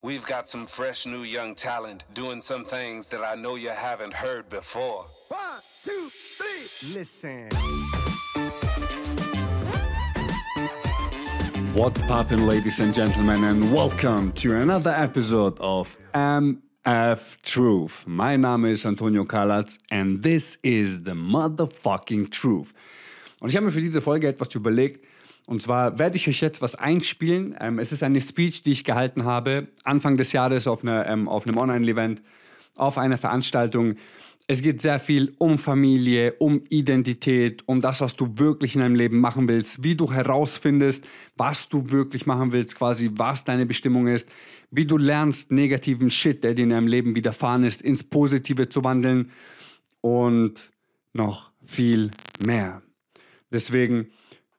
We've got some fresh new young talent doing some things that I know you haven't heard before. One, two, three. Listen. What's poppin', ladies and gentlemen, and welcome to another episode of MF Truth. My Name is Antonio Kalatz and this is the motherfucking truth. Und ich habe mir für diese Folge etwas überlegt. Und zwar werde ich euch jetzt was einspielen. Ähm, es ist eine Speech, die ich gehalten habe Anfang des Jahres auf, eine, ähm, auf einem Online-Event, auf einer Veranstaltung. Es geht sehr viel um Familie, um Identität, um das, was du wirklich in deinem Leben machen willst, wie du herausfindest, was du wirklich machen willst, quasi was deine Bestimmung ist, wie du lernst, negativen Shit, der dir in deinem Leben widerfahren ist, ins Positive zu wandeln und noch viel mehr. Deswegen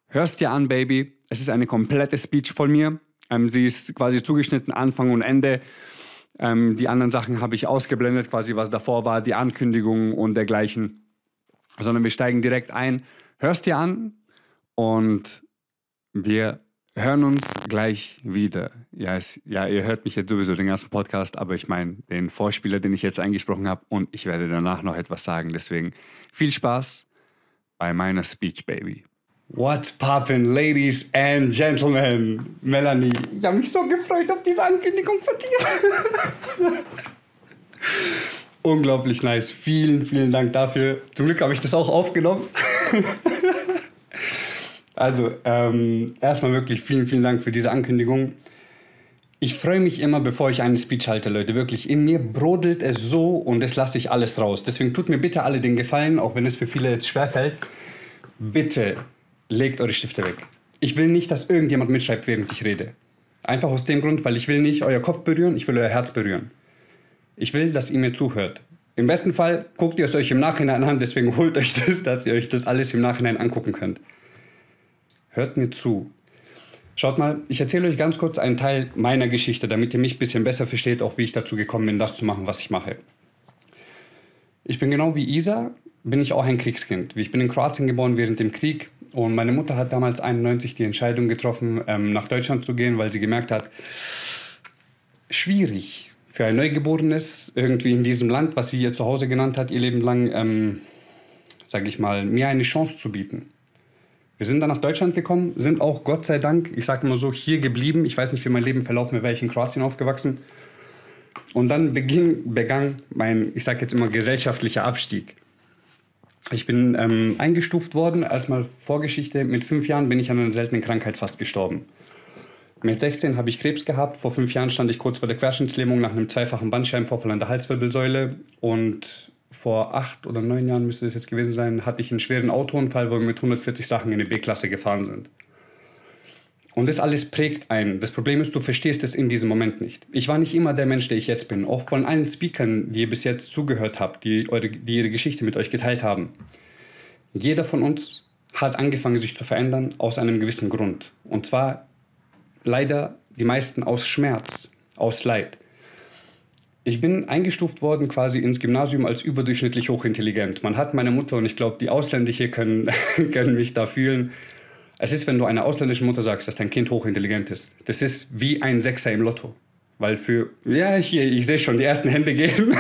hörst dir an, Baby. Es ist eine komplette Speech von mir. Ähm, sie ist quasi zugeschnitten, Anfang und Ende. Ähm, die anderen Sachen habe ich ausgeblendet, quasi was davor war, die Ankündigung und dergleichen. Sondern wir steigen direkt ein. Hörst dir an und wir hören uns gleich wieder. Ja, es, ja, ihr hört mich jetzt sowieso den ganzen Podcast, aber ich meine den Vorspieler, den ich jetzt eingesprochen habe und ich werde danach noch etwas sagen. Deswegen viel Spaß bei meiner Speech, Baby. What's poppin', ladies and gentlemen? Melanie, ich habe mich so gefreut auf diese Ankündigung von dir. Unglaublich nice. Vielen, vielen Dank dafür. Zum Glück habe ich das auch aufgenommen. also, ähm, erstmal wirklich vielen, vielen Dank für diese Ankündigung. Ich freue mich immer, bevor ich eine Speech halte, Leute. Wirklich, in mir brodelt es so und das lasse ich alles raus. Deswegen tut mir bitte alle den Gefallen, auch wenn es für viele jetzt schwerfällt. Bitte legt eure Stifte weg. Ich will nicht, dass irgendjemand mitschreibt, während ich rede. Einfach aus dem Grund, weil ich will nicht euer Kopf berühren, ich will euer Herz berühren. Ich will, dass ihr mir zuhört. Im besten Fall guckt ihr es euch im Nachhinein an, deswegen holt euch das, dass ihr euch das alles im Nachhinein angucken könnt. Hört mir zu. Schaut mal, ich erzähle euch ganz kurz einen Teil meiner Geschichte, damit ihr mich ein bisschen besser versteht, auch wie ich dazu gekommen bin, das zu machen, was ich mache. Ich bin genau wie Isa, bin ich auch ein Kriegskind. Ich bin in Kroatien geboren während dem Krieg und meine Mutter hat damals 91 die Entscheidung getroffen, ähm, nach Deutschland zu gehen, weil sie gemerkt hat, schwierig für ein Neugeborenes irgendwie in diesem Land, was sie ihr zu Hause genannt hat, ihr Leben lang, ähm, sage ich mal, mir eine Chance zu bieten. Wir sind dann nach Deutschland gekommen, sind auch Gott sei Dank, ich sage immer so, hier geblieben. Ich weiß nicht, wie mein Leben verlaufen wäre, wäre ich in Kroatien aufgewachsen. Und dann beging, begann mein, ich sage jetzt immer, gesellschaftlicher Abstieg. Ich bin ähm, eingestuft worden, erstmal Vorgeschichte. Mit fünf Jahren bin ich an einer seltenen Krankheit fast gestorben. Mit 16 habe ich Krebs gehabt. Vor fünf Jahren stand ich kurz vor der Querschnittslähmung nach einem zweifachen Bandscheibenvorfall an der Halswirbelsäule. Und vor acht oder neun Jahren müsste es jetzt gewesen sein, hatte ich einen schweren Autounfall, wo wir mit 140 Sachen in die B-Klasse gefahren sind. Und das alles prägt einen. Das Problem ist, du verstehst es in diesem Moment nicht. Ich war nicht immer der Mensch, der ich jetzt bin. Auch von allen Speakern, die ihr bis jetzt zugehört habt, die, eure, die ihre Geschichte mit euch geteilt haben. Jeder von uns hat angefangen, sich zu verändern aus einem gewissen Grund. Und zwar leider die meisten aus Schmerz, aus Leid. Ich bin eingestuft worden quasi ins Gymnasium als überdurchschnittlich hochintelligent. Man hat meine Mutter und ich glaube, die Ausländer hier können, können mich da fühlen. Es ist, wenn du einer ausländischen Mutter sagst, dass dein Kind hochintelligent ist. Das ist wie ein Sechser im Lotto. Weil für, ja, hier, ich sehe schon die ersten Hände gehen.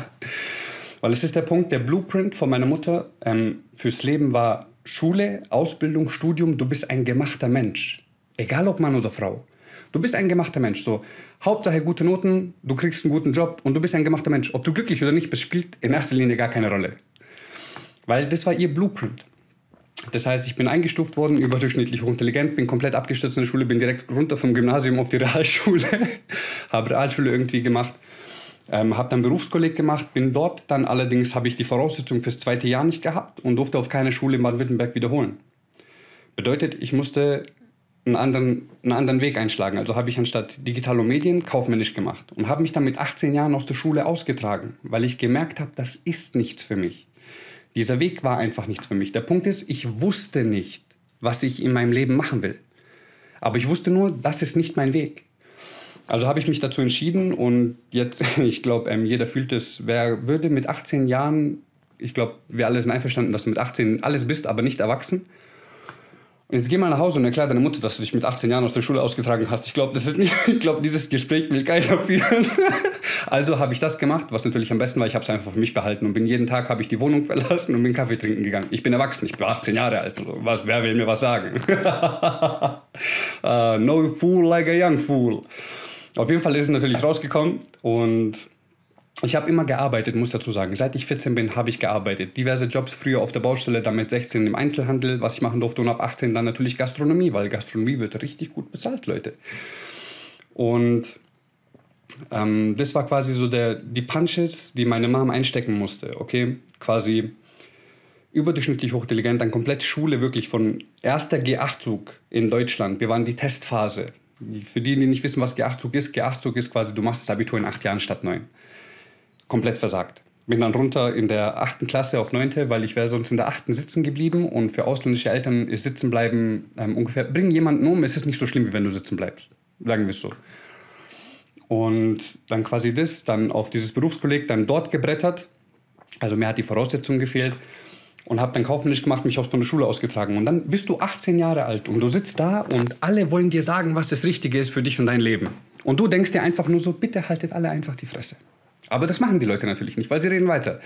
Weil es ist der Punkt, der Blueprint von meiner Mutter ähm, fürs Leben war Schule, Ausbildung, Studium, du bist ein gemachter Mensch. Egal ob Mann oder Frau. Du bist ein gemachter Mensch. So, Hauptsache gute Noten, du kriegst einen guten Job und du bist ein gemachter Mensch. Ob du glücklich oder nicht bist, spielt in erster Linie gar keine Rolle. Weil das war ihr Blueprint. Das heißt, ich bin eingestuft worden, überdurchschnittlich hochintelligent, bin komplett abgestürzt in der Schule, bin direkt runter vom Gymnasium auf die Realschule, habe Realschule irgendwie gemacht, ähm, habe dann Berufskolleg gemacht, bin dort dann allerdings, habe ich die Voraussetzung fürs zweite Jahr nicht gehabt und durfte auf keine Schule in Baden-Württemberg wiederholen. Bedeutet, ich musste einen anderen, einen anderen Weg einschlagen. Also habe ich anstatt Digital und Medien kaufmännisch gemacht und habe mich dann mit 18 Jahren aus der Schule ausgetragen, weil ich gemerkt habe, das ist nichts für mich. Dieser Weg war einfach nichts für mich. Der Punkt ist, ich wusste nicht, was ich in meinem Leben machen will. Aber ich wusste nur, das ist nicht mein Weg. Also habe ich mich dazu entschieden und jetzt, ich glaube, ähm, jeder fühlt es, wer würde mit 18 Jahren, ich glaube, wir alle sind einverstanden, dass du mit 18 alles bist, aber nicht erwachsen. Und jetzt geh mal nach Hause und erklär deiner Mutter, dass du dich mit 18 Jahren aus der Schule ausgetragen hast. Ich glaube, glaube, dieses Gespräch will keiner führen. Also habe ich das gemacht, was natürlich am besten war. Ich habe es einfach für mich behalten und bin jeden Tag habe ich die Wohnung verlassen und bin Kaffee trinken gegangen. Ich bin erwachsen, ich bin 18 Jahre alt. Was, wer will mir was sagen? uh, no fool like a young fool. Auf jeden Fall ist es natürlich rausgekommen und ich habe immer gearbeitet, muss dazu sagen. Seit ich 14 bin, habe ich gearbeitet. Diverse Jobs, früher auf der Baustelle, dann mit 16 im Einzelhandel, was ich machen durfte. Und ab 18 dann natürlich Gastronomie, weil Gastronomie wird richtig gut bezahlt, Leute. Und ähm, das war quasi so der, die Punches, die meine Mom einstecken musste. Okay, quasi überdurchschnittlich hochintelligent, dann komplett Schule wirklich von erster G8-Zug in Deutschland. Wir waren die Testphase. Für die, die nicht wissen, was G8-Zug ist, G8-Zug ist quasi, du machst das Abitur in acht Jahren statt neun komplett versagt. Bin dann runter in der achten Klasse auf neunte, weil ich wäre sonst in der achten sitzen geblieben und für ausländische Eltern ist sitzen bleiben ähm, ungefähr, bring jemanden um, es ist nicht so schlimm, wie wenn du sitzen bleibst. Sagen wir es so. Und dann quasi das, dann auf dieses Berufskolleg, dann dort gebrettert. Also mir hat die Voraussetzung gefehlt und habe dann kaufmännisch gemacht, mich auch von der Schule ausgetragen. Und dann bist du 18 Jahre alt und du sitzt da und alle wollen dir sagen, was das Richtige ist für dich und dein Leben. Und du denkst dir einfach nur so, bitte haltet alle einfach die Fresse. Aber das machen die Leute natürlich nicht, weil sie reden weiter.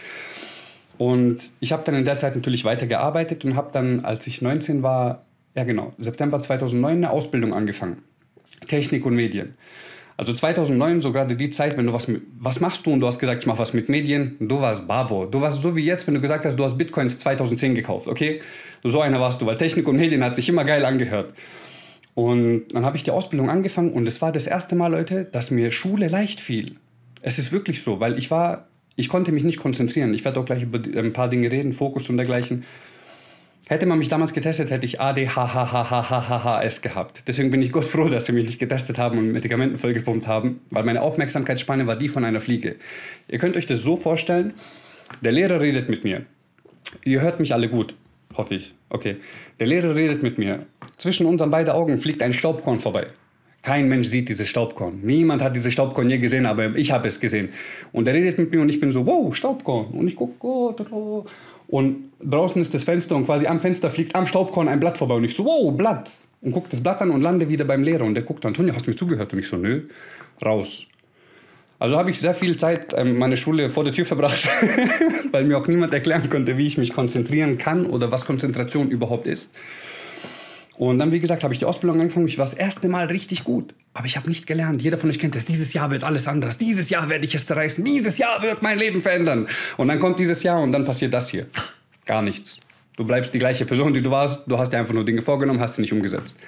Und ich habe dann in der Zeit natürlich weitergearbeitet und habe dann, als ich 19 war, ja genau, September 2009 eine Ausbildung angefangen. Technik und Medien. Also 2009, so gerade die Zeit, wenn du was, was machst du und du hast gesagt, ich mache was mit Medien, du warst Babo. Du warst so wie jetzt, wenn du gesagt hast, du hast Bitcoins 2010 gekauft, okay? So einer warst du, weil Technik und Medien hat sich immer geil angehört. Und dann habe ich die Ausbildung angefangen und es war das erste Mal, Leute, dass mir Schule leicht fiel. Es ist wirklich so, weil ich war, ich konnte mich nicht konzentrieren. Ich werde auch gleich über ein paar Dinge reden, Fokus und dergleichen. Hätte man mich damals getestet, hätte ich ADHHHHHHS gehabt. Deswegen bin ich Gott froh, dass sie mich nicht getestet haben und Medikamenten vollgepumpt haben, weil meine Aufmerksamkeitsspanne war die von einer Fliege. Ihr könnt euch das so vorstellen, der Lehrer redet mit mir. Ihr hört mich alle gut, hoffe ich. Okay. Der Lehrer redet mit mir. Zwischen unseren beiden Augen fliegt ein Staubkorn vorbei. Kein Mensch sieht dieses Staubkorn. Niemand hat dieses Staubkorn je gesehen, aber ich habe es gesehen. Und er redet mit mir und ich bin so, wow, Staubkorn. Und ich gucke, oh, oh. Und draußen ist das Fenster und quasi am Fenster fliegt am Staubkorn ein Blatt vorbei. Und ich so, wow, Blatt. Und gucke das Blatt an und lande wieder beim Lehrer. Und der guckt, Antonio, hast du mir zugehört? Und ich so, nö, raus. Also habe ich sehr viel Zeit ähm, meine Schule vor der Tür verbracht, weil mir auch niemand erklären konnte, wie ich mich konzentrieren kann oder was Konzentration überhaupt ist. Und dann, wie gesagt, habe ich die Ausbildung angefangen. Ich war das erste Mal richtig gut. Aber ich habe nicht gelernt. Jeder von euch kennt das. Dieses Jahr wird alles anders. Dieses Jahr werde ich es zerreißen. Dieses Jahr wird mein Leben verändern. Und dann kommt dieses Jahr und dann passiert das hier. Gar nichts. Du bleibst die gleiche Person, die du warst. Du hast dir einfach nur Dinge vorgenommen, hast sie nicht umgesetzt.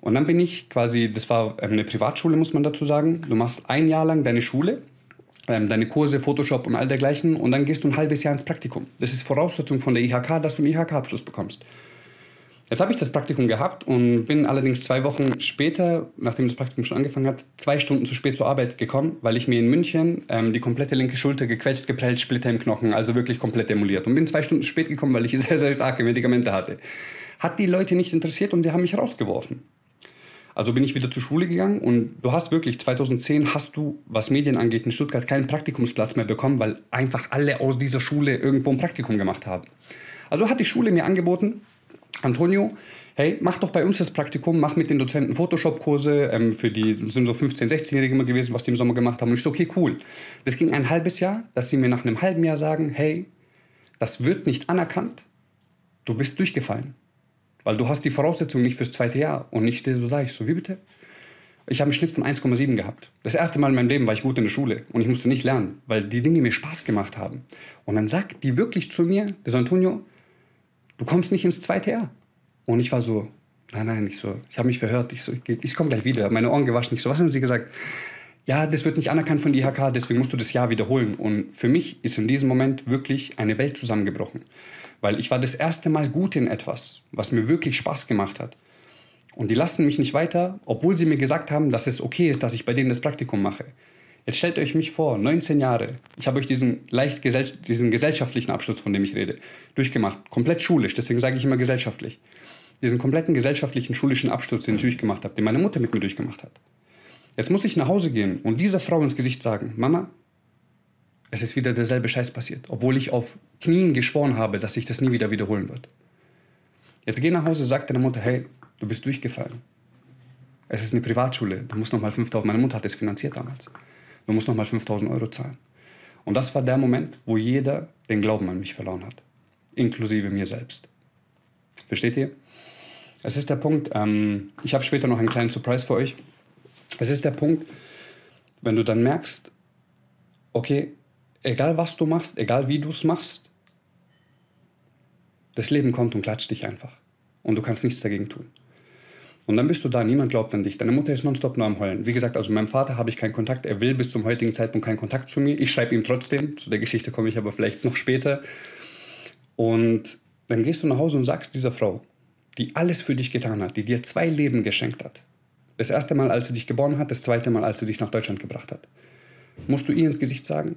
Und dann bin ich quasi, das war ähm, eine Privatschule, muss man dazu sagen. Du machst ein Jahr lang deine Schule, ähm, deine Kurse, Photoshop und all dergleichen. Und dann gehst du ein halbes Jahr ins Praktikum. Das ist Voraussetzung von der IHK, dass du einen IHK-Abschluss bekommst. Jetzt habe ich das Praktikum gehabt und bin allerdings zwei Wochen später, nachdem das Praktikum schon angefangen hat, zwei Stunden zu spät zur Arbeit gekommen, weil ich mir in München ähm, die komplette linke Schulter gequetscht, geprellt, Splitter im Knochen, also wirklich komplett demoliert. Und bin zwei Stunden spät gekommen, weil ich sehr, sehr starke Medikamente hatte. Hat die Leute nicht interessiert und die haben mich rausgeworfen. Also bin ich wieder zur Schule gegangen und du hast wirklich 2010 hast du, was Medien angeht, in Stuttgart keinen Praktikumsplatz mehr bekommen, weil einfach alle aus dieser Schule irgendwo ein Praktikum gemacht haben. Also hat die Schule mir angeboten, Antonio, hey, mach doch bei uns das Praktikum, mach mit den Dozenten Photoshop-Kurse, ähm, für die sind so 15-, 16-Jährige immer gewesen, was die im Sommer gemacht haben. Und ich so, okay, cool. Das ging ein halbes Jahr, dass sie mir nach einem halben Jahr sagen, hey, das wird nicht anerkannt, du bist durchgefallen. Weil du hast die Voraussetzungen nicht fürs zweite Jahr. Und ich so da, ich so, wie bitte? Ich habe einen Schnitt von 1,7 gehabt. Das erste Mal in meinem Leben war ich gut in der Schule und ich musste nicht lernen, weil die Dinge mir Spaß gemacht haben. Und dann sagt die wirklich zu mir, der Antonio, du kommst nicht ins zweite Jahr. Und ich war so, nein, nein, nicht so. Ich habe mich verhört. Ich so, ich, ich komme gleich wieder. Meine Ohren gewaschen. Ich so, was haben sie gesagt? Ja, das wird nicht anerkannt von der IHK, deswegen musst du das Jahr wiederholen. Und für mich ist in diesem Moment wirklich eine Welt zusammengebrochen. Weil ich war das erste Mal gut in etwas, was mir wirklich Spaß gemacht hat. Und die lassen mich nicht weiter, obwohl sie mir gesagt haben, dass es okay ist, dass ich bei denen das Praktikum mache. Jetzt stellt euch mich vor, 19 Jahre. Ich habe euch diesen leicht gesell diesen gesellschaftlichen Absturz, von dem ich rede, durchgemacht. Komplett schulisch, deswegen sage ich immer gesellschaftlich. Diesen kompletten gesellschaftlichen, schulischen Absturz, den ich durchgemacht habe, den meine Mutter mit mir durchgemacht hat. Jetzt muss ich nach Hause gehen und dieser Frau ins Gesicht sagen, Mama, es ist wieder derselbe Scheiß passiert, obwohl ich auf Knien geschworen habe, dass sich das nie wieder wiederholen wird. Jetzt geh nach Hause, sag deiner Mutter, hey, du bist durchgefallen. Es ist eine Privatschule, du musst nochmal 5000, meine Mutter hat es finanziert damals. Du musst nochmal 5000 Euro zahlen. Und das war der Moment, wo jeder den Glauben an mich verloren hat. Inklusive mir selbst. Versteht ihr? Es ist der Punkt, ähm, ich habe später noch einen kleinen Surprise für euch. Es ist der Punkt, wenn du dann merkst, okay, egal was du machst, egal wie du es machst, das Leben kommt und klatscht dich einfach. Und du kannst nichts dagegen tun. Und dann bist du da, niemand glaubt an dich. Deine Mutter ist nonstop nur am Heulen. Wie gesagt, also meinem Vater habe ich keinen Kontakt. Er will bis zum heutigen Zeitpunkt keinen Kontakt zu mir. Ich schreibe ihm trotzdem. Zu der Geschichte komme ich aber vielleicht noch später. Und dann gehst du nach Hause und sagst dieser Frau, die alles für dich getan hat, die dir zwei Leben geschenkt hat. Das erste Mal, als sie dich geboren hat, das zweite Mal, als sie dich nach Deutschland gebracht hat. Musst du ihr ins Gesicht sagen,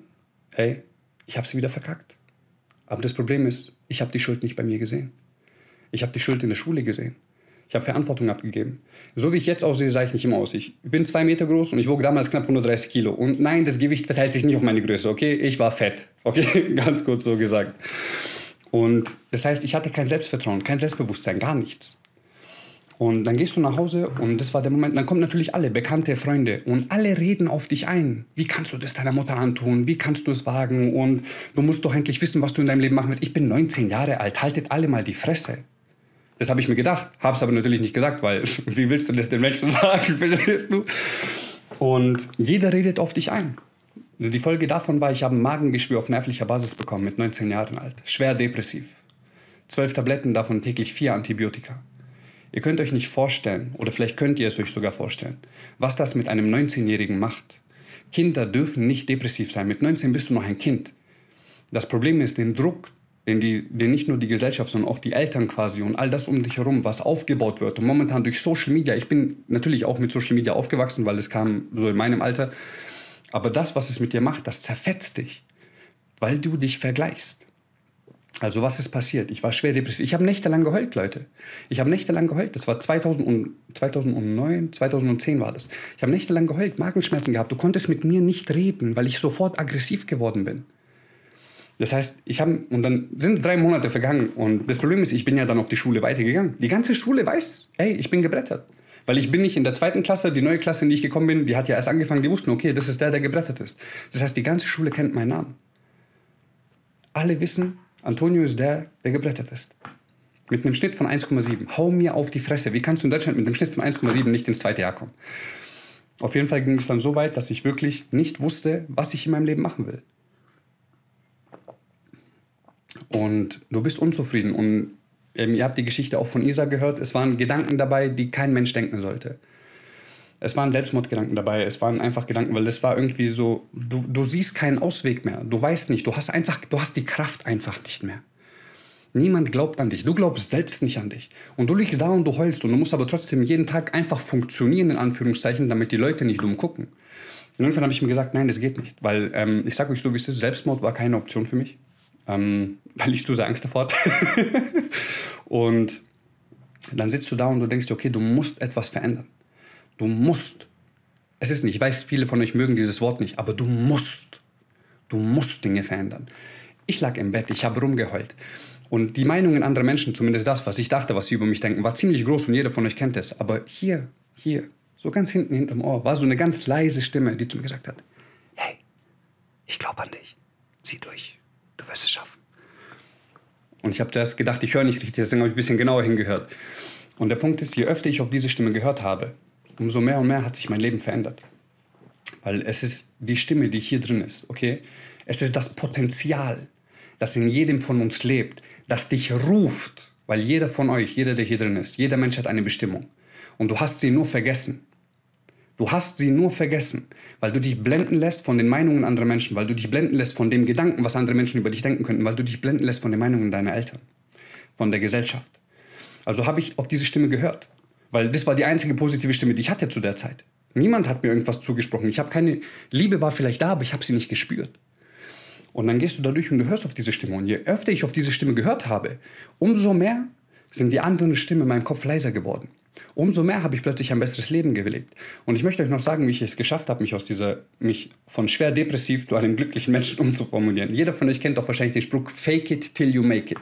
hey, ich habe sie wieder verkackt. Aber das Problem ist, ich habe die Schuld nicht bei mir gesehen. Ich habe die Schuld in der Schule gesehen. Ich habe Verantwortung abgegeben. So wie ich jetzt aussehe, sah ich nicht immer aus. Ich bin zwei Meter groß und ich wog damals knapp 130 Kilo. Und nein, das Gewicht verteilt sich nicht auf meine Größe, okay? Ich war fett, okay? Ganz kurz so gesagt. Und das heißt, ich hatte kein Selbstvertrauen, kein Selbstbewusstsein, gar nichts. Und dann gehst du nach Hause und das war der Moment, dann kommen natürlich alle, bekannte Freunde und alle reden auf dich ein. Wie kannst du das deiner Mutter antun? Wie kannst du es wagen? Und du musst doch endlich wissen, was du in deinem Leben machen willst. Ich bin 19 Jahre alt, haltet alle mal die Fresse. Das habe ich mir gedacht, habe es aber natürlich nicht gesagt, weil wie willst du das den Menschen sagen, verstehst du? Und jeder redet auf dich ein. Die Folge davon war, ich habe ein Magengeschwür auf nervlicher Basis bekommen mit 19 Jahren alt. Schwer depressiv. Zwölf Tabletten, davon täglich vier Antibiotika. Ihr könnt euch nicht vorstellen, oder vielleicht könnt ihr es euch sogar vorstellen, was das mit einem 19-Jährigen macht. Kinder dürfen nicht depressiv sein. Mit 19 bist du noch ein Kind. Das Problem ist den Druck, den, die, den nicht nur die Gesellschaft, sondern auch die Eltern quasi und all das um dich herum, was aufgebaut wird. Und momentan durch Social Media, ich bin natürlich auch mit Social Media aufgewachsen, weil es kam so in meinem Alter. Aber das, was es mit dir macht, das zerfetzt dich, weil du dich vergleichst. Also was ist passiert? Ich war schwer depressiv. Ich habe nächtelang geheult, Leute. Ich habe nächtelang geheult. Das war 2000 und, 2009, 2010 war das. Ich habe nächtelang geheult, Magenschmerzen gehabt. Du konntest mit mir nicht reden, weil ich sofort aggressiv geworden bin. Das heißt, ich habe und dann sind drei Monate vergangen und das Problem ist, ich bin ja dann auf die Schule weitergegangen. Die ganze Schule weiß, ey, ich bin gebrettert. Weil ich bin nicht in der zweiten Klasse, die neue Klasse, in die ich gekommen bin, die hat ja erst angefangen, die wussten, okay, das ist der, der gebrettert ist. Das heißt, die ganze Schule kennt meinen Namen. Alle wissen, Antonio ist der, der gebrettert ist. Mit einem Schnitt von 1,7. Hau mir auf die Fresse. Wie kannst du in Deutschland mit einem Schnitt von 1,7 nicht ins zweite Jahr kommen? Auf jeden Fall ging es dann so weit, dass ich wirklich nicht wusste, was ich in meinem Leben machen will. Und du bist unzufrieden. Und ähm, ihr habt die Geschichte auch von Isa gehört. Es waren Gedanken dabei, die kein Mensch denken sollte. Es waren Selbstmordgedanken dabei, es waren einfach Gedanken, weil es war irgendwie so, du, du siehst keinen Ausweg mehr. Du weißt nicht, du hast einfach, du hast die Kraft einfach nicht mehr. Niemand glaubt an dich. Du glaubst selbst nicht an dich. Und du liegst da und du heulst und du musst aber trotzdem jeden Tag einfach funktionieren, in Anführungszeichen, damit die Leute nicht dumm gucken. Und irgendwann habe ich mir gesagt, nein, das geht nicht. Weil ähm, ich sage euch so, wie es ist, Selbstmord war keine Option für mich. Ähm, weil ich zu sehr Angst davor hatte. und dann sitzt du da und du denkst okay, du musst etwas verändern. Du musst. Es ist nicht, ich weiß, viele von euch mögen dieses Wort nicht, aber du musst. Du musst Dinge verändern. Ich lag im Bett, ich habe rumgeheult. Und die Meinungen anderer Menschen, zumindest das, was ich dachte, was sie über mich denken, war ziemlich groß und jeder von euch kennt es. Aber hier, hier, so ganz hinten hinterm Ohr, war so eine ganz leise Stimme, die zu mir gesagt hat: Hey, ich glaube an dich. Zieh durch. Du wirst es schaffen. Und ich habe zuerst gedacht, ich höre nicht richtig, deswegen habe ich ein bisschen genauer hingehört. Und der Punkt ist, je öfter ich auf diese Stimme gehört habe, umso mehr und mehr hat sich mein Leben verändert. Weil es ist die Stimme, die hier drin ist, okay? Es ist das Potenzial, das in jedem von uns lebt, das dich ruft. Weil jeder von euch, jeder, der hier drin ist, jeder Mensch hat eine Bestimmung. Und du hast sie nur vergessen. Du hast sie nur vergessen, weil du dich blenden lässt von den Meinungen anderer Menschen, weil du dich blenden lässt von dem Gedanken, was andere Menschen über dich denken könnten, weil du dich blenden lässt von den Meinungen deiner Eltern, von der Gesellschaft. Also habe ich auf diese Stimme gehört, weil das war die einzige positive Stimme, die ich hatte zu der Zeit. Niemand hat mir irgendwas zugesprochen. Ich habe keine Liebe war vielleicht da, aber ich habe sie nicht gespürt. Und dann gehst du da durch und du hörst auf diese Stimme. Und je öfter ich auf diese Stimme gehört habe, umso mehr sind die anderen Stimmen in meinem Kopf leiser geworden. Umso mehr habe ich plötzlich ein besseres Leben gelebt. Und ich möchte euch noch sagen, wie ich es geschafft habe, mich aus dieser, mich von schwer depressiv zu einem glücklichen Menschen umzuformulieren. Jeder von euch kennt doch wahrscheinlich den Spruch, fake it till you make it.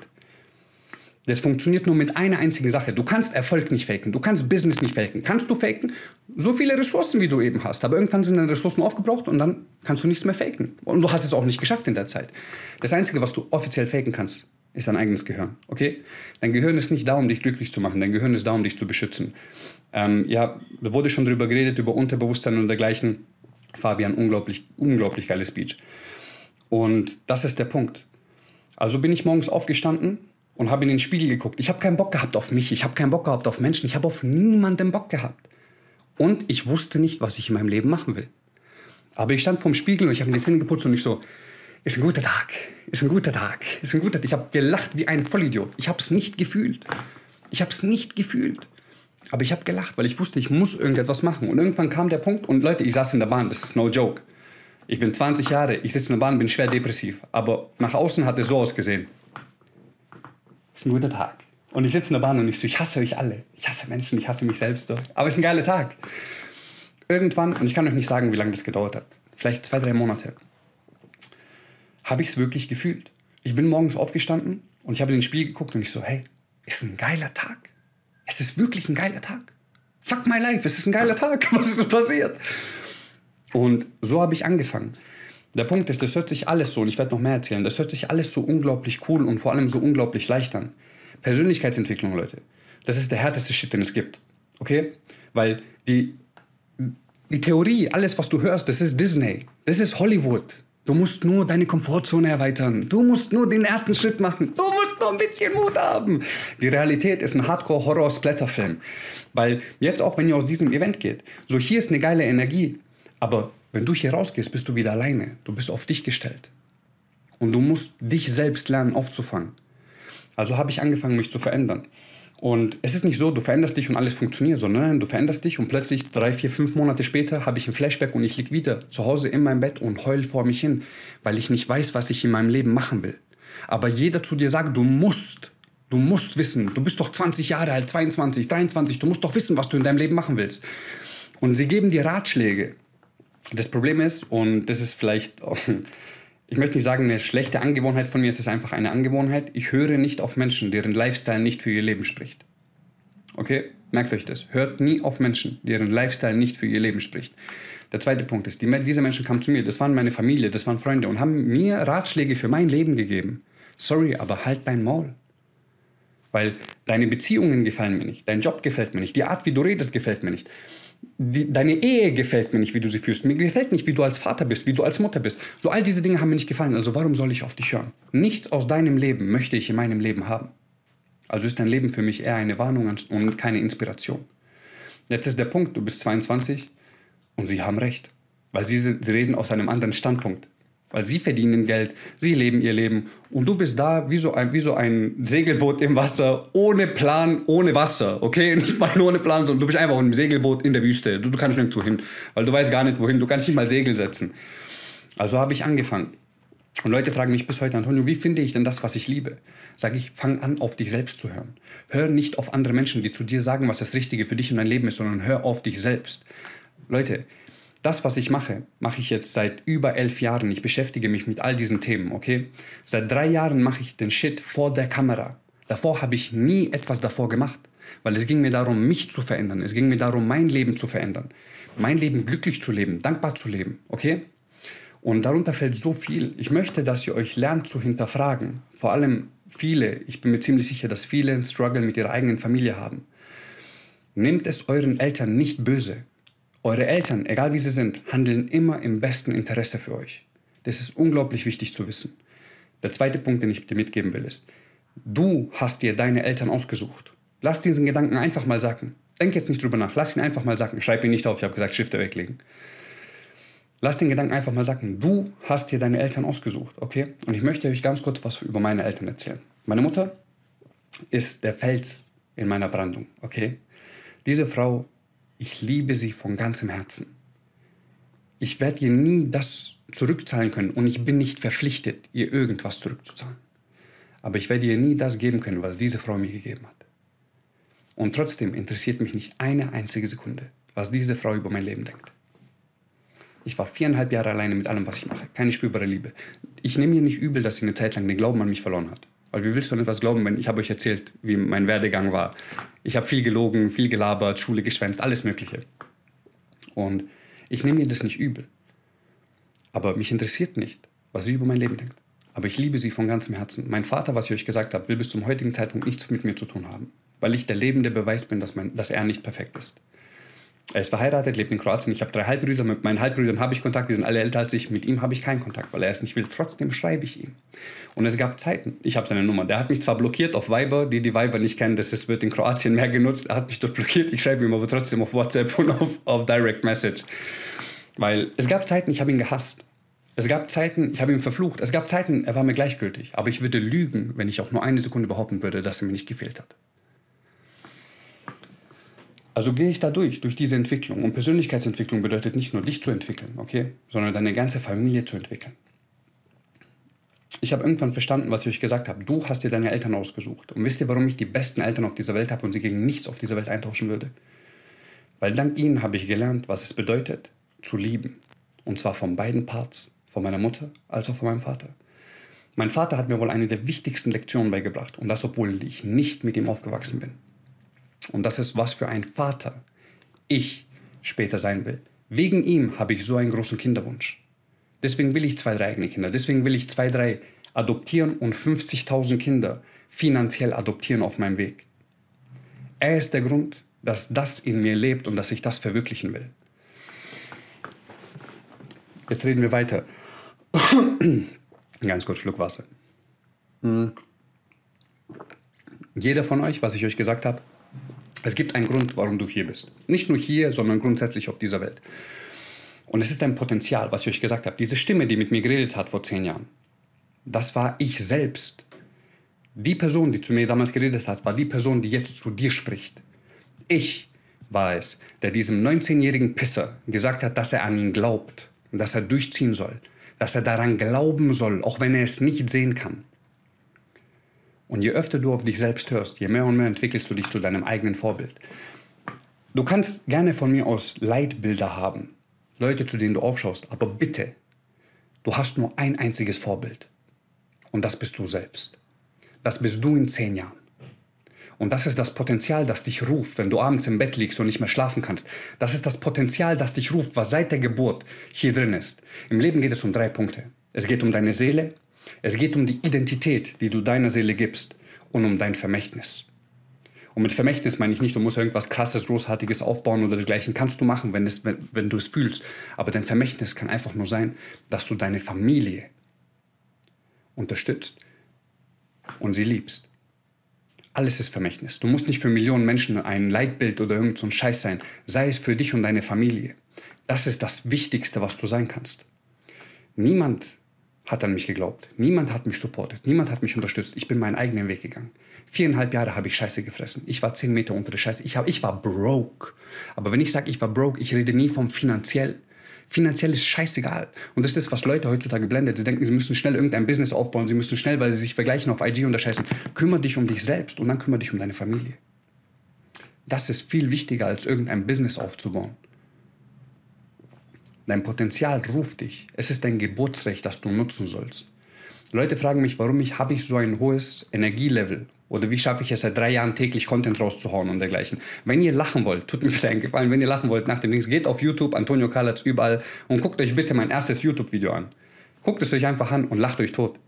Das funktioniert nur mit einer einzigen Sache. Du kannst Erfolg nicht faken, du kannst Business nicht faken. Kannst du faken? So viele Ressourcen, wie du eben hast. Aber irgendwann sind deine Ressourcen aufgebraucht und dann kannst du nichts mehr faken. Und du hast es auch nicht geschafft in der Zeit. Das Einzige, was du offiziell faken kannst, ist dein eigenes Gehirn. Okay? Dein Gehirn ist nicht da, um dich glücklich zu machen. Dein Gehirn ist da, um dich zu beschützen. Ähm, ja, da wurde schon drüber geredet, über Unterbewusstsein und dergleichen. Fabian, unglaublich, unglaublich geiles Speech. Und das ist der Punkt. Also bin ich morgens aufgestanden und habe in den Spiegel geguckt. Ich habe keinen Bock gehabt auf mich, ich habe keinen Bock gehabt auf Menschen, ich habe auf niemanden Bock gehabt. Und ich wusste nicht, was ich in meinem Leben machen will. Aber ich stand vorm Spiegel und ich habe mir die Zähne geputzt und ich so, ist ein guter Tag, ist ein guter Tag, ist ein guter Tag. Ich habe gelacht wie ein Vollidiot. Ich habe es nicht gefühlt. Ich habe es nicht gefühlt. Aber ich habe gelacht, weil ich wusste, ich muss irgendetwas machen. Und irgendwann kam der Punkt und Leute, ich saß in der Bahn, das ist no joke. Ich bin 20 Jahre, ich sitze in der Bahn, bin schwer depressiv. Aber nach außen hat es so ausgesehen ist ein guter Tag. Und ich sitze in der Bahn und ich so, ich hasse euch alle. Ich hasse Menschen, ich hasse mich selbst. So. Aber es ist ein geiler Tag. Irgendwann, und ich kann euch nicht sagen, wie lange das gedauert hat, vielleicht zwei, drei Monate, habe ich es wirklich gefühlt. Ich bin morgens aufgestanden und ich habe in den Spiegel geguckt und ich so, hey, ist ein geiler Tag. Es ist wirklich ein geiler Tag. Fuck my life, es ist ein geiler Tag. Was ist passiert? Und so habe ich angefangen. Der Punkt ist, das hört sich alles so, und ich werde noch mehr erzählen, das hört sich alles so unglaublich cool und vor allem so unglaublich leicht an. Persönlichkeitsentwicklung, Leute, das ist der härteste Shit, den es gibt. Okay? Weil die, die Theorie, alles, was du hörst, das ist Disney. Das ist Hollywood. Du musst nur deine Komfortzone erweitern. Du musst nur den ersten Schritt machen. Du musst nur ein bisschen Mut haben. Die Realität ist ein Hardcore-Horror-Splatter-Film. Weil jetzt auch, wenn ihr aus diesem Event geht, so hier ist eine geile Energie, aber wenn du hier rausgehst, bist du wieder alleine. Du bist auf dich gestellt. Und du musst dich selbst lernen aufzufangen. Also habe ich angefangen, mich zu verändern. Und es ist nicht so, du veränderst dich und alles funktioniert, sondern du veränderst dich und plötzlich drei, vier, fünf Monate später habe ich ein Flashback und ich liege wieder zu Hause in meinem Bett und heul vor mich hin, weil ich nicht weiß, was ich in meinem Leben machen will. Aber jeder zu dir sagt, du musst, du musst wissen, du bist doch 20 Jahre alt, 22, 23, du musst doch wissen, was du in deinem Leben machen willst. Und sie geben dir Ratschläge. Das Problem ist, und das ist vielleicht, ich möchte nicht sagen, eine schlechte Angewohnheit von mir, es ist einfach eine Angewohnheit, ich höre nicht auf Menschen, deren Lifestyle nicht für ihr Leben spricht. Okay? Merkt euch das. Hört nie auf Menschen, deren Lifestyle nicht für ihr Leben spricht. Der zweite Punkt ist, die, diese Menschen kamen zu mir, das waren meine Familie, das waren Freunde und haben mir Ratschläge für mein Leben gegeben. Sorry, aber halt dein Maul. Weil deine Beziehungen gefallen mir nicht, dein Job gefällt mir nicht, die Art, wie du redest, gefällt mir nicht die, deine Ehe gefällt mir nicht, wie du sie führst. Mir gefällt nicht, wie du als Vater bist, wie du als Mutter bist. So all diese Dinge haben mir nicht gefallen. Also warum soll ich auf dich hören? Nichts aus deinem Leben möchte ich in meinem Leben haben. Also ist dein Leben für mich eher eine Warnung und keine Inspiration. Jetzt ist der Punkt, du bist 22 und sie haben recht. Weil sie, sie reden aus einem anderen Standpunkt weil sie verdienen Geld, sie leben ihr Leben und du bist da wie so ein, wie so ein Segelboot im Wasser, ohne Plan, ohne Wasser, okay? Nicht mal ohne Plan, sondern du bist einfach ein Segelboot in der Wüste. Du, du kannst nirgendwo hin, weil du weißt gar nicht wohin, du kannst nicht mal Segel setzen. Also habe ich angefangen. Und Leute fragen mich bis heute, Antonio, wie finde ich denn das, was ich liebe? Sage ich, fang an, auf dich selbst zu hören. Hör nicht auf andere Menschen, die zu dir sagen, was das Richtige für dich und dein Leben ist, sondern hör auf dich selbst. Leute, das, was ich mache, mache ich jetzt seit über elf Jahren. Ich beschäftige mich mit all diesen Themen, okay? Seit drei Jahren mache ich den Shit vor der Kamera. Davor habe ich nie etwas davor gemacht, weil es ging mir darum, mich zu verändern. Es ging mir darum, mein Leben zu verändern. Mein Leben glücklich zu leben, dankbar zu leben, okay? Und darunter fällt so viel. Ich möchte, dass ihr euch lernt zu hinterfragen. Vor allem viele, ich bin mir ziemlich sicher, dass viele einen Struggle mit ihrer eigenen Familie haben. Nehmt es euren Eltern nicht böse. Eure Eltern, egal wie sie sind, handeln immer im besten Interesse für euch. Das ist unglaublich wichtig zu wissen. Der zweite Punkt, den ich dir mitgeben will, ist, du hast dir deine Eltern ausgesucht. Lass diesen Gedanken einfach mal sacken. Denk jetzt nicht drüber nach. Lass ihn einfach mal sacken. Schreib ihn nicht auf. Ich habe gesagt, Stifte weglegen. Lass den Gedanken einfach mal sacken. Du hast dir deine Eltern ausgesucht, okay? Und ich möchte euch ganz kurz was über meine Eltern erzählen. Meine Mutter ist der Fels in meiner Brandung, okay? Diese Frau ich liebe sie von ganzem Herzen. Ich werde ihr nie das zurückzahlen können und ich bin nicht verpflichtet, ihr irgendwas zurückzuzahlen. Aber ich werde ihr nie das geben können, was diese Frau mir gegeben hat. Und trotzdem interessiert mich nicht eine einzige Sekunde, was diese Frau über mein Leben denkt. Ich war viereinhalb Jahre alleine mit allem, was ich mache. Keine spürbare Liebe. Ich nehme ihr nicht übel, dass sie eine Zeit lang den Glauben an mich verloren hat. Weil wie willst du an etwas glauben, wenn ich habe euch erzählt, wie mein Werdegang war. Ich habe viel gelogen, viel gelabert, Schule geschwänzt, alles Mögliche. Und ich nehme mir das nicht übel. Aber mich interessiert nicht, was sie über mein Leben denkt. Aber ich liebe sie von ganzem Herzen. Mein Vater, was ich euch gesagt habe, will bis zum heutigen Zeitpunkt nichts mit mir zu tun haben. Weil ich der lebende Beweis bin, dass, mein, dass er nicht perfekt ist. Er ist verheiratet, lebt in Kroatien. Ich habe drei Halbbrüder. Mit meinen Halbbrüdern habe ich Kontakt. Die sind alle älter als ich. Mit ihm habe ich keinen Kontakt, weil er es nicht will. Trotzdem schreibe ich ihm. Und es gab Zeiten. Ich habe seine Nummer. Der hat mich zwar blockiert auf Viber. Die, die Viber nicht kennen, das ist, wird in Kroatien mehr genutzt. Er hat mich dort blockiert. Ich schreibe ihm aber trotzdem auf WhatsApp und auf, auf Direct Message. Weil es gab Zeiten, ich habe ihn gehasst. Es gab Zeiten, ich habe ihn verflucht. Es gab Zeiten, er war mir gleichgültig. Aber ich würde lügen, wenn ich auch nur eine Sekunde behaupten würde, dass er mir nicht gefehlt hat. Also gehe ich da durch, durch diese Entwicklung. Und Persönlichkeitsentwicklung bedeutet nicht nur dich zu entwickeln, okay, sondern deine ganze Familie zu entwickeln. Ich habe irgendwann verstanden, was ich euch gesagt habe. Du hast dir deine Eltern ausgesucht. Und wisst ihr, warum ich die besten Eltern auf dieser Welt habe und sie gegen nichts auf dieser Welt eintauschen würde? Weil dank ihnen habe ich gelernt, was es bedeutet, zu lieben. Und zwar von beiden Parts, von meiner Mutter als auch von meinem Vater. Mein Vater hat mir wohl eine der wichtigsten Lektionen beigebracht. Und das, obwohl ich nicht mit ihm aufgewachsen bin. Und das ist, was für ein Vater ich später sein will. Wegen ihm habe ich so einen großen Kinderwunsch. Deswegen will ich zwei, drei eigene Kinder. Deswegen will ich zwei, drei adoptieren und 50.000 Kinder finanziell adoptieren auf meinem Weg. Er ist der Grund, dass das in mir lebt und dass ich das verwirklichen will. Jetzt reden wir weiter. Ganz kurz Schluck Wasser. Hm. Jeder von euch, was ich euch gesagt habe, es gibt einen Grund, warum du hier bist. Nicht nur hier, sondern grundsätzlich auf dieser Welt. Und es ist ein Potenzial, was ich euch gesagt habe. Diese Stimme, die mit mir geredet hat vor zehn Jahren, das war ich selbst. Die Person, die zu mir damals geredet hat, war die Person, die jetzt zu dir spricht. Ich war es, der diesem 19-jährigen Pisser gesagt hat, dass er an ihn glaubt dass er durchziehen soll, dass er daran glauben soll, auch wenn er es nicht sehen kann. Und je öfter du auf dich selbst hörst, je mehr und mehr entwickelst du dich zu deinem eigenen Vorbild. Du kannst gerne von mir aus Leitbilder haben, Leute, zu denen du aufschaust, aber bitte, du hast nur ein einziges Vorbild. Und das bist du selbst. Das bist du in zehn Jahren. Und das ist das Potenzial, das dich ruft, wenn du abends im Bett liegst und nicht mehr schlafen kannst. Das ist das Potenzial, das dich ruft, was seit der Geburt hier drin ist. Im Leben geht es um drei Punkte. Es geht um deine Seele, es geht um die Identität, die du deiner Seele gibst und um dein Vermächtnis. Und mit Vermächtnis meine ich nicht, du musst irgendwas krasses, großartiges aufbauen oder dergleichen. Kannst du machen, wenn, es, wenn, wenn du es fühlst. Aber dein Vermächtnis kann einfach nur sein, dass du deine Familie unterstützt und sie liebst. Alles ist Vermächtnis. Du musst nicht für Millionen Menschen ein Leitbild oder irgend so ein Scheiß sein. Sei es für dich und deine Familie. Das ist das Wichtigste, was du sein kannst. Niemand hat an mich geglaubt. Niemand hat mich supportet. Niemand hat mich unterstützt. Ich bin meinen eigenen Weg gegangen. Viereinhalb Jahre habe ich Scheiße gefressen. Ich war zehn Meter unter der Scheiße. Ich, hab, ich war broke. Aber wenn ich sage, ich war broke, ich rede nie vom finanziell. Finanziell ist scheißegal. Und das ist, was Leute heutzutage blendet. Sie denken, sie müssen schnell irgendein Business aufbauen. Sie müssen schnell, weil sie sich vergleichen auf IG und der Scheiße. Kümmer dich um dich selbst und dann kümmere dich um deine Familie. Das ist viel wichtiger, als irgendein Business aufzubauen. Dein Potenzial ruft dich. Es ist dein Geburtsrecht, das du nutzen sollst. Leute fragen mich, warum ich habe ich so ein hohes Energielevel oder wie schaffe ich es seit drei Jahren täglich Content rauszuhauen und dergleichen. Wenn ihr lachen wollt, tut mir bitte einen Gefallen, wenn ihr lachen wollt nach dem Dings, geht auf YouTube, Antonio Kalatz überall und guckt euch bitte mein erstes YouTube-Video an. Guckt es euch einfach an und lacht euch tot.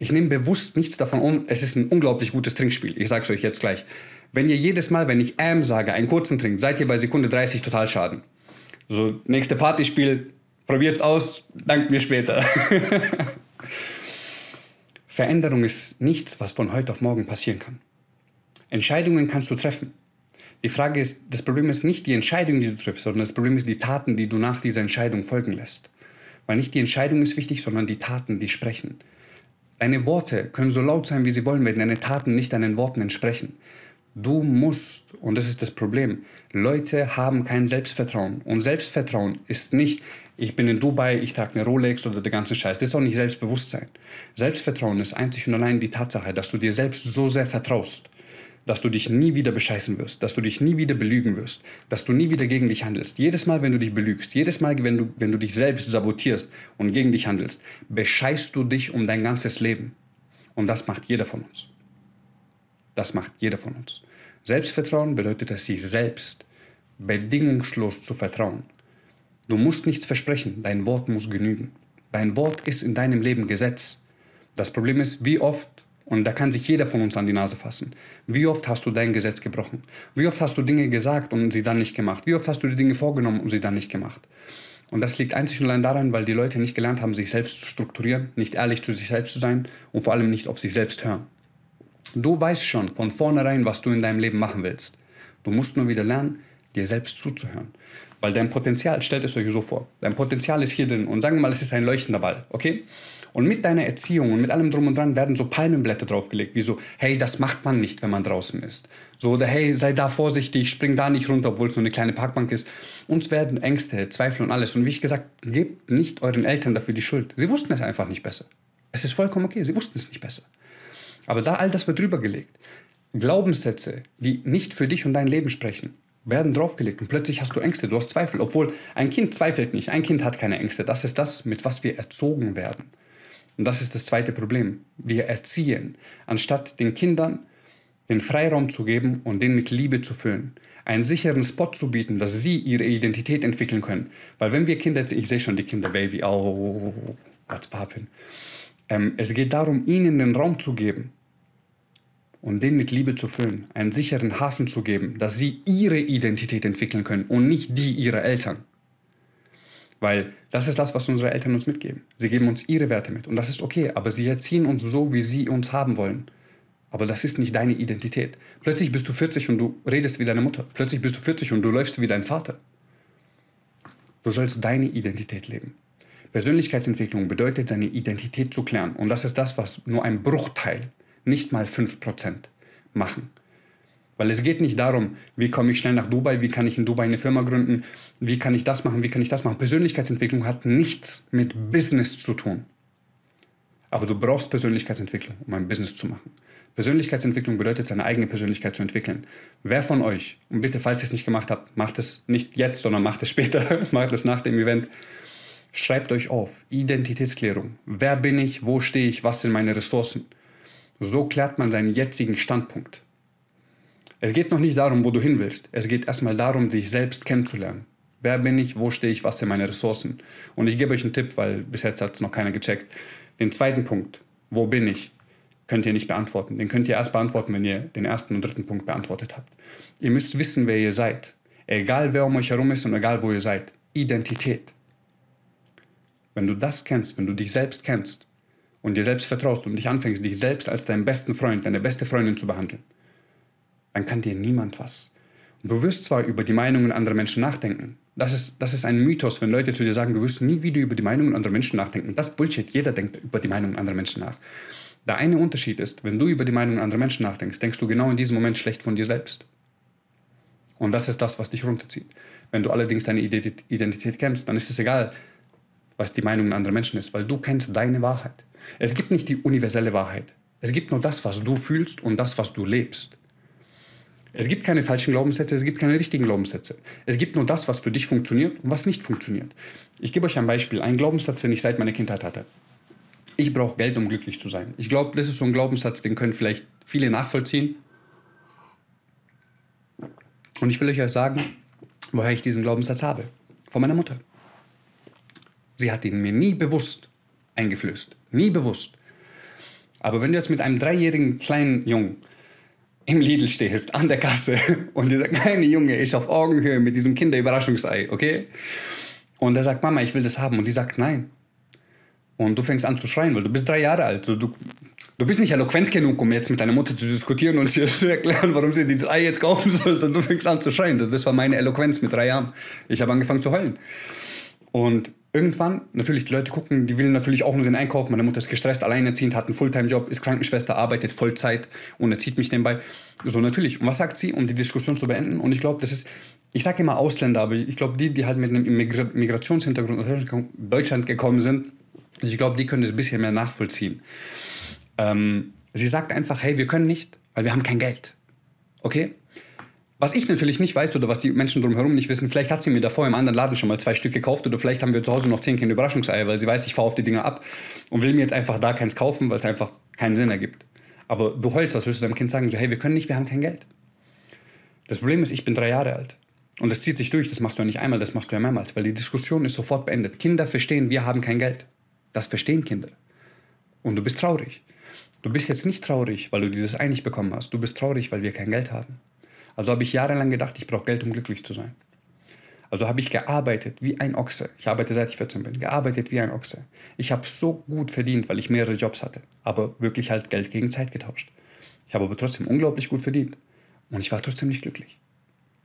Ich nehme bewusst nichts davon um. Es ist ein unglaublich gutes Trinkspiel. Ich sag's euch jetzt gleich. Wenn ihr jedes Mal, wenn ich am sage, einen kurzen trinkt, seid ihr bei Sekunde 30 total schaden. So, nächste Partyspiel, probiert's aus, dankt mir später. Veränderung ist nichts, was von heute auf morgen passieren kann. Entscheidungen kannst du treffen. Die Frage ist, das Problem ist nicht die Entscheidung, die du triffst, sondern das Problem ist die Taten, die du nach dieser Entscheidung folgen lässt. Weil nicht die Entscheidung ist wichtig, sondern die Taten, die sprechen. Deine Worte können so laut sein, wie sie wollen, wenn deine Taten nicht deinen Worten entsprechen. Du musst, und das ist das Problem, Leute haben kein Selbstvertrauen. Und Selbstvertrauen ist nicht, ich bin in Dubai, ich trage eine Rolex oder der ganze Scheiß. Das ist auch nicht Selbstbewusstsein. Selbstvertrauen ist einzig und allein die Tatsache, dass du dir selbst so sehr vertraust, dass du dich nie wieder bescheißen wirst, dass du dich nie wieder belügen wirst, dass du nie wieder gegen dich handelst. Jedes Mal, wenn du dich belügst, jedes Mal, wenn du, wenn du dich selbst sabotierst und gegen dich handelst, bescheißt du dich um dein ganzes Leben. Und das macht jeder von uns. Das macht jeder von uns. Selbstvertrauen bedeutet es, sich selbst bedingungslos zu vertrauen. Du musst nichts versprechen, dein Wort muss genügen. Dein Wort ist in deinem Leben Gesetz. Das Problem ist, wie oft, und da kann sich jeder von uns an die Nase fassen, wie oft hast du dein Gesetz gebrochen? Wie oft hast du Dinge gesagt und sie dann nicht gemacht? Wie oft hast du die Dinge vorgenommen und sie dann nicht gemacht? Und das liegt einzig und allein daran, weil die Leute nicht gelernt haben, sich selbst zu strukturieren, nicht ehrlich zu sich selbst zu sein und vor allem nicht auf sich selbst hören. Du weißt schon von vornherein, was du in deinem Leben machen willst. Du musst nur wieder lernen, dir selbst zuzuhören. Weil dein Potenzial, stellt es euch so vor, dein Potenzial ist hier drin und sagen wir mal, es ist ein leuchtender Ball, okay? Und mit deiner Erziehung und mit allem drum und dran werden so Palmenblätter draufgelegt, wie so, hey, das macht man nicht, wenn man draußen ist. So, oder hey, sei da vorsichtig, spring da nicht runter, obwohl es nur eine kleine Parkbank ist. Uns werden Ängste, Zweifel und alles. Und wie ich gesagt, gebt nicht euren Eltern dafür die Schuld. Sie wussten es einfach nicht besser. Es ist vollkommen okay, sie wussten es nicht besser. Aber da all das wird drüber gelegt. Glaubenssätze, die nicht für dich und dein Leben sprechen, werden draufgelegt und plötzlich hast du Ängste, du hast Zweifel, obwohl ein Kind zweifelt nicht, ein Kind hat keine Ängste. Das ist das, mit was wir erzogen werden. Und das ist das zweite Problem. Wir erziehen, anstatt den Kindern den Freiraum zu geben und den mit Liebe zu füllen. Einen sicheren Spot zu bieten, dass sie ihre Identität entwickeln können. Weil wenn wir Kinder, ich sehe schon die Kinder, Baby, oh, what's poppin'? Ähm, es geht darum, ihnen den Raum zu geben und den mit Liebe zu füllen, einen sicheren Hafen zu geben, dass sie ihre Identität entwickeln können und nicht die ihrer Eltern. Weil das ist das, was unsere Eltern uns mitgeben. Sie geben uns ihre Werte mit und das ist okay, aber sie erziehen uns so, wie sie uns haben wollen. Aber das ist nicht deine Identität. Plötzlich bist du 40 und du redest wie deine Mutter. Plötzlich bist du 40 und du läufst wie dein Vater. Du sollst deine Identität leben. Persönlichkeitsentwicklung bedeutet, seine Identität zu klären. Und das ist das, was nur ein Bruchteil, nicht mal 5% machen. Weil es geht nicht darum, wie komme ich schnell nach Dubai, wie kann ich in Dubai eine Firma gründen, wie kann ich das machen, wie kann ich das machen. Persönlichkeitsentwicklung hat nichts mit Business zu tun. Aber du brauchst Persönlichkeitsentwicklung, um ein Business zu machen. Persönlichkeitsentwicklung bedeutet, seine eigene Persönlichkeit zu entwickeln. Wer von euch, und bitte, falls ihr es nicht gemacht habt, macht es nicht jetzt, sondern macht es später, macht es nach dem Event, schreibt euch auf, Identitätsklärung. Wer bin ich, wo stehe ich, was sind meine Ressourcen? So klärt man seinen jetzigen Standpunkt. Es geht noch nicht darum, wo du hin willst. Es geht erstmal darum, dich selbst kennenzulernen. Wer bin ich, wo stehe ich, was sind meine Ressourcen? Und ich gebe euch einen Tipp, weil bis jetzt hat es noch keiner gecheckt. Den zweiten Punkt, wo bin ich, könnt ihr nicht beantworten. Den könnt ihr erst beantworten, wenn ihr den ersten und dritten Punkt beantwortet habt. Ihr müsst wissen, wer ihr seid. Egal wer um euch herum ist und egal wo ihr seid. Identität. Wenn du das kennst, wenn du dich selbst kennst und dir selbst vertraust und dich anfängst, dich selbst als deinen besten Freund, deine beste Freundin zu behandeln, dann kann dir niemand was. Und du wirst zwar über die Meinungen anderer Menschen nachdenken. Das ist, das ist ein Mythos, wenn Leute zu dir sagen, du wirst nie wieder über die Meinungen anderer Menschen nachdenken. Das ist Bullshit. Jeder denkt über die Meinungen anderer Menschen nach. Der eine Unterschied ist, wenn du über die Meinungen anderer Menschen nachdenkst, denkst du genau in diesem Moment schlecht von dir selbst. Und das ist das, was dich runterzieht. Wenn du allerdings deine Identität kennst, dann ist es egal, was die Meinung anderer Menschen ist, weil du kennst deine Wahrheit. Es gibt nicht die universelle Wahrheit. Es gibt nur das, was du fühlst und das, was du lebst. Es gibt keine falschen Glaubenssätze, es gibt keine richtigen Glaubenssätze. Es gibt nur das, was für dich funktioniert und was nicht funktioniert. Ich gebe euch ein Beispiel, ein Glaubenssatz, den ich seit meiner Kindheit hatte. Ich brauche Geld, um glücklich zu sein. Ich glaube, das ist so ein Glaubenssatz, den können vielleicht viele nachvollziehen. Und ich will euch sagen, woher ich diesen Glaubenssatz habe. Von meiner Mutter. Sie hat ihn mir nie bewusst eingeflößt. Nie bewusst. Aber wenn du jetzt mit einem dreijährigen kleinen Jungen im Lidl stehst, an der Kasse, und dieser kleine Junge ist auf Augenhöhe mit diesem Kinderüberraschungsei, okay? Und er sagt, Mama, ich will das haben. Und die sagt, nein. Und du fängst an zu schreien, weil du bist drei Jahre alt. Du, du bist nicht eloquent genug, um jetzt mit deiner Mutter zu diskutieren und zu erklären, warum sie dieses Ei jetzt kaufen soll. Und du fängst an zu schreien. Das war meine Eloquenz mit drei Jahren. Ich habe angefangen zu heulen. Und irgendwann, natürlich, die Leute gucken, die will natürlich auch nur den Einkauf. Meine Mutter ist gestresst, alleinerziehend, hat einen Fulltime-Job, ist Krankenschwester, arbeitet Vollzeit und erzieht mich nebenbei. So natürlich. Und was sagt sie, um die Diskussion zu beenden? Und ich glaube, das ist, ich sage immer Ausländer, aber ich glaube, die, die halt mit einem Migrationshintergrund aus Deutschland gekommen sind, ich glaube, die können das ein bisschen mehr nachvollziehen. Ähm, sie sagt einfach, hey, wir können nicht, weil wir haben kein Geld. Okay? Was ich natürlich nicht weiß oder was die Menschen drumherum nicht wissen, vielleicht hat sie mir davor im anderen Laden schon mal zwei Stück gekauft oder vielleicht haben wir zu Hause noch zehn Kinder Überraschungseier, weil sie weiß, ich fahre auf die Dinger ab und will mir jetzt einfach da keins kaufen, weil es einfach keinen Sinn ergibt. Aber du heulst, was willst du deinem Kind sagen? So, hey, wir können nicht, wir haben kein Geld. Das Problem ist, ich bin drei Jahre alt. Und das zieht sich durch, das machst du ja nicht einmal, das machst du ja mehrmals, weil die Diskussion ist sofort beendet. Kinder verstehen, wir haben kein Geld. Das verstehen Kinder. Und du bist traurig. Du bist jetzt nicht traurig, weil du dieses Ei nicht bekommen hast. Du bist traurig, weil wir kein Geld haben. Also habe ich jahrelang gedacht, ich brauche Geld, um glücklich zu sein. Also habe ich gearbeitet wie ein Ochse. Ich arbeite seit ich 14 bin. Gearbeitet wie ein Ochse. Ich habe so gut verdient, weil ich mehrere Jobs hatte. Aber wirklich halt Geld gegen Zeit getauscht. Ich habe aber trotzdem unglaublich gut verdient. Und ich war trotzdem nicht glücklich.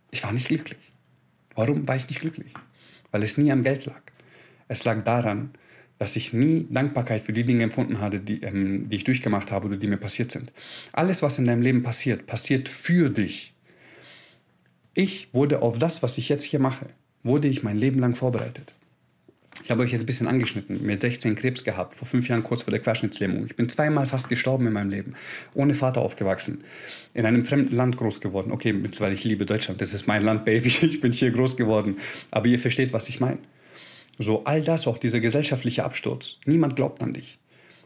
Ich war nicht glücklich. Warum war ich nicht glücklich? Weil es nie am Geld lag. Es lag daran, dass ich nie Dankbarkeit für die Dinge empfunden hatte, die, ähm, die ich durchgemacht habe oder die mir passiert sind. Alles, was in deinem Leben passiert, passiert für dich. Ich wurde auf das, was ich jetzt hier mache, wurde ich mein Leben lang vorbereitet. Ich habe euch jetzt ein bisschen angeschnitten. Mit 16 Krebs gehabt, vor fünf Jahren kurz vor der Querschnittslähmung. Ich bin zweimal fast gestorben in meinem Leben. Ohne Vater aufgewachsen. In einem fremden Land groß geworden. Okay, mittlerweile ich liebe Deutschland. Das ist mein Land, Baby. Ich bin hier groß geworden. Aber ihr versteht, was ich meine. So all das, auch dieser gesellschaftliche Absturz. Niemand glaubt an dich.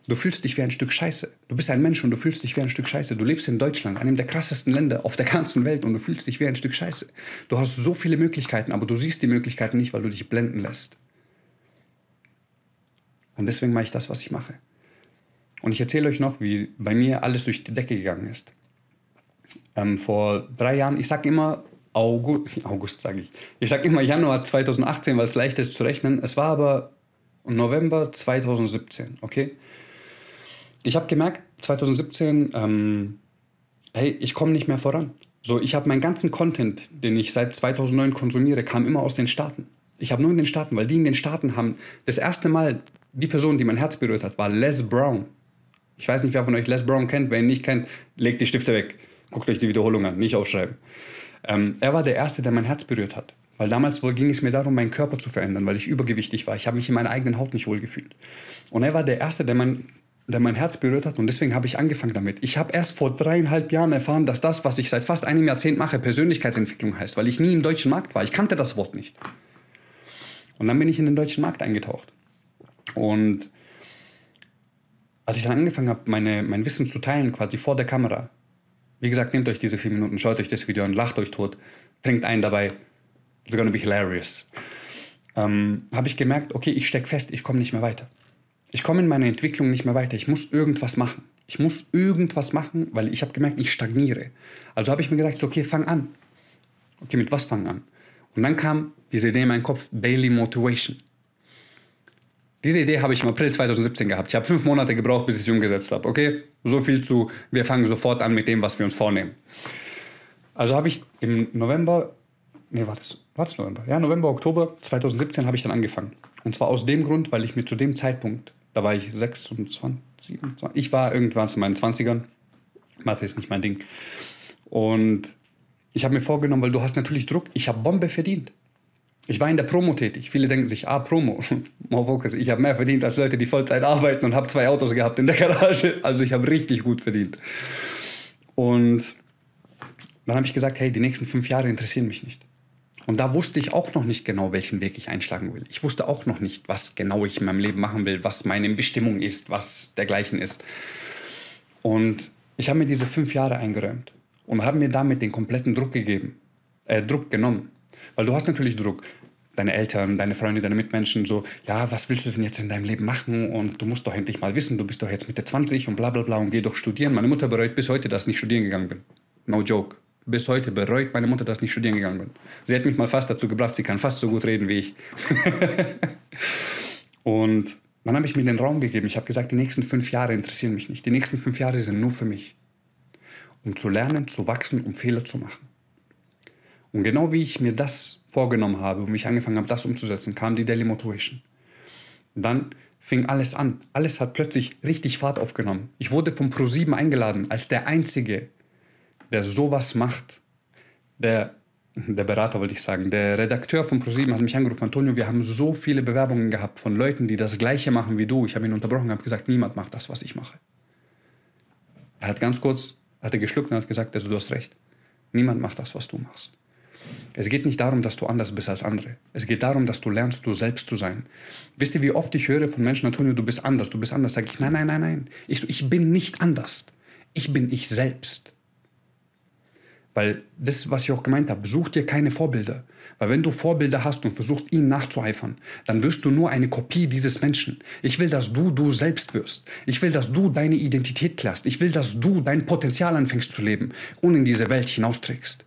Du fühlst dich wie ein Stück Scheiße. Du bist ein Mensch und du fühlst dich wie ein Stück Scheiße. Du lebst in Deutschland, einem der krassesten Länder auf der ganzen Welt und du fühlst dich wie ein Stück Scheiße. Du hast so viele Möglichkeiten, aber du siehst die Möglichkeiten nicht, weil du dich blenden lässt. Und deswegen mache ich das, was ich mache. Und ich erzähle euch noch, wie bei mir alles durch die Decke gegangen ist. Ähm, vor drei Jahren, ich sage immer, August, August sage ich. Ich sage immer Januar 2018, weil es leicht ist zu rechnen. Es war aber November 2017, okay? Ich habe gemerkt, 2017, ähm, hey, ich komme nicht mehr voran. So, ich habe meinen ganzen Content, den ich seit 2009 konsumiere, kam immer aus den Staaten. Ich habe nur in den Staaten, weil die in den Staaten haben das erste Mal, die Person, die mein Herz berührt hat, war Les Brown. Ich weiß nicht, wer von euch Les Brown kennt. Wer ihn nicht kennt, legt die Stifte weg. Guckt euch die Wiederholung an, nicht aufschreiben. Ähm, er war der Erste, der mein Herz berührt hat. Weil damals ging es mir darum, meinen Körper zu verändern, weil ich übergewichtig war. Ich habe mich in meiner eigenen Haut nicht wohl gefühlt. Und er war der Erste, der mein, der mein Herz berührt hat. Und deswegen habe ich angefangen damit. Ich habe erst vor dreieinhalb Jahren erfahren, dass das, was ich seit fast einem Jahrzehnt mache, Persönlichkeitsentwicklung heißt. Weil ich nie im deutschen Markt war. Ich kannte das Wort nicht. Und dann bin ich in den deutschen Markt eingetaucht. Und als ich dann angefangen habe, meine, mein Wissen zu teilen, quasi vor der Kamera, wie gesagt, nehmt euch diese vier Minuten, schaut euch das Video an, lacht euch tot, trinkt einen dabei. It's gonna be hilarious. Ähm, habe ich gemerkt, okay, ich stecke fest, ich komme nicht mehr weiter. Ich komme in meiner Entwicklung nicht mehr weiter. Ich muss irgendwas machen. Ich muss irgendwas machen, weil ich habe gemerkt, ich stagniere. Also habe ich mir gesagt, so, okay, fang an. Okay, mit was fang an? Und dann kam diese Idee in meinen Kopf, Daily Motivation. Diese Idee habe ich im April 2017 gehabt. Ich habe fünf Monate gebraucht, bis ich sie umgesetzt habe. Okay, so viel zu, wir fangen sofort an mit dem, was wir uns vornehmen. Also habe ich im November, nee, war das, war das November? Ja, November, Oktober 2017 habe ich dann angefangen. Und zwar aus dem Grund, weil ich mir zu dem Zeitpunkt, da war ich 26, 27, ich war irgendwann zu meinen 20ern. Mathe ist nicht mein Ding. Und ich habe mir vorgenommen, weil du hast natürlich Druck, ich habe Bombe verdient. Ich war in der Promo tätig. Viele denken sich, ah, Promo. ich habe mehr verdient als Leute, die Vollzeit arbeiten und habe zwei Autos gehabt in der Garage. Also ich habe richtig gut verdient. Und dann habe ich gesagt, hey, die nächsten fünf Jahre interessieren mich nicht. Und da wusste ich auch noch nicht genau, welchen Weg ich einschlagen will. Ich wusste auch noch nicht, was genau ich in meinem Leben machen will, was meine Bestimmung ist, was dergleichen ist. Und ich habe mir diese fünf Jahre eingeräumt und habe mir damit den kompletten Druck gegeben, äh, Druck genommen. Weil du hast natürlich Druck. Deine Eltern, deine Freunde, deine Mitmenschen so, ja, was willst du denn jetzt in deinem Leben machen? Und du musst doch endlich mal wissen, du bist doch jetzt Mitte 20 und bla bla bla und geh doch studieren. Meine Mutter bereut bis heute, dass ich nicht studieren gegangen bin. No joke. Bis heute bereut meine Mutter, dass ich nicht studieren gegangen bin. Sie hat mich mal fast dazu gebracht, sie kann fast so gut reden wie ich. und dann habe ich mir den Raum gegeben. Ich habe gesagt, die nächsten fünf Jahre interessieren mich nicht. Die nächsten fünf Jahre sind nur für mich. Um zu lernen, zu wachsen, um Fehler zu machen. Und genau wie ich mir das vorgenommen habe und wie ich angefangen habe, das umzusetzen, kam die Daily Motivation. Dann fing alles an. Alles hat plötzlich richtig Fahrt aufgenommen. Ich wurde vom Pro7 eingeladen als der Einzige, der sowas macht. Der, der Berater wollte ich sagen, der Redakteur von Pro7 hat mich angerufen, Antonio, wir haben so viele Bewerbungen gehabt von Leuten, die das Gleiche machen wie du. Ich habe ihn unterbrochen und habe gesagt, niemand macht das, was ich mache. Er hat ganz kurz, hat er geschluckt und hat gesagt, also du hast recht. Niemand macht das, was du machst. Es geht nicht darum, dass du anders bist als andere. Es geht darum, dass du lernst, du selbst zu sein. Wisst ihr, wie oft ich höre von Menschen, Antonio, du bist anders, du bist anders. Sag ich, nein, nein, nein, nein. Ich, so, ich bin nicht anders. Ich bin ich selbst. Weil das, was ich auch gemeint habe, such dir keine Vorbilder. Weil wenn du Vorbilder hast und versuchst, ihnen nachzueifern, dann wirst du nur eine Kopie dieses Menschen. Ich will, dass du du selbst wirst. Ich will, dass du deine Identität klärst. Ich will, dass du dein Potenzial anfängst zu leben und in diese Welt hinausträgst.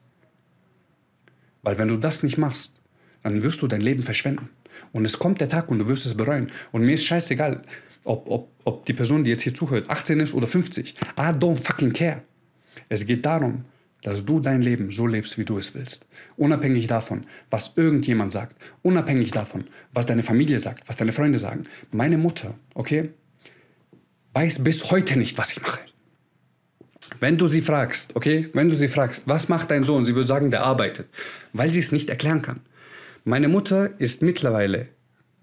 Weil wenn du das nicht machst, dann wirst du dein Leben verschwenden. Und es kommt der Tag und du wirst es bereuen. Und mir ist scheißegal, ob, ob, ob die Person, die jetzt hier zuhört, 18 ist oder 50. I don't fucking care. Es geht darum, dass du dein Leben so lebst, wie du es willst. Unabhängig davon, was irgendjemand sagt. Unabhängig davon, was deine Familie sagt, was deine Freunde sagen. Meine Mutter, okay, weiß bis heute nicht, was ich mache. Wenn du sie fragst, okay, wenn du sie fragst, was macht dein Sohn, sie würde sagen, der arbeitet, weil sie es nicht erklären kann. Meine Mutter ist mittlerweile,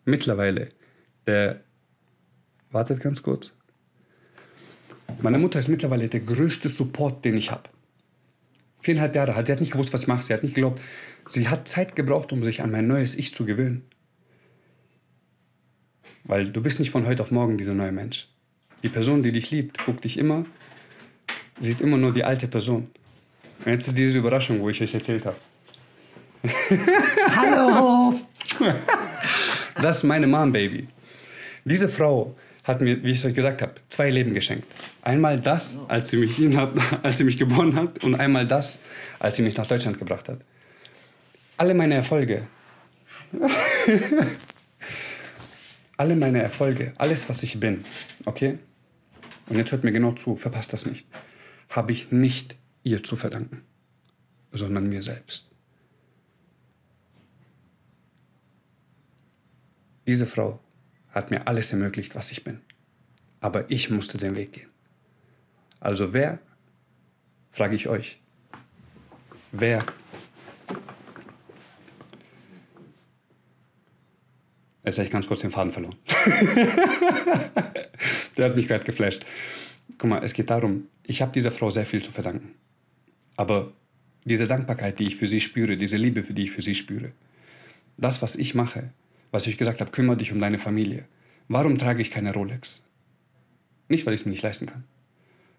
mittlerweile der, wartet ganz kurz. Meine Mutter ist mittlerweile der größte Support, den ich habe viereinhalb Jahre alt. Sie hat nicht gewusst, was ich mache. Sie hat nicht geglaubt. Sie hat Zeit gebraucht, um sich an mein neues Ich zu gewöhnen. Weil du bist nicht von heute auf morgen dieser neue Mensch. Die Person, die dich liebt, guckt dich immer, sieht immer nur die alte Person. Und jetzt ist diese Überraschung, wo ich euch erzählt habe. Hallo! Das ist meine Mom, Baby. Diese Frau hat mir, wie ich es euch gesagt habe, zwei Leben geschenkt. Einmal das, als sie mich, als sie mich geboren hat, und einmal das, als sie mich nach Deutschland gebracht hat. Alle meine Erfolge, alle meine Erfolge, alles, was ich bin, okay? Und jetzt hört mir genau zu, verpasst das nicht, habe ich nicht ihr zu verdanken, sondern mir selbst. Diese Frau hat mir alles ermöglicht, was ich bin. Aber ich musste den Weg gehen. Also wer, frage ich euch, wer Jetzt habe ich ganz kurz den Faden verloren. Der hat mich gerade geflasht. Guck mal, es geht darum, ich habe dieser Frau sehr viel zu verdanken. Aber diese Dankbarkeit, die ich für sie spüre, diese Liebe, die ich für sie spüre, das, was ich mache, was ich gesagt habe, kümmere dich um deine Familie. Warum trage ich keine Rolex? Nicht, weil ich es mir nicht leisten kann,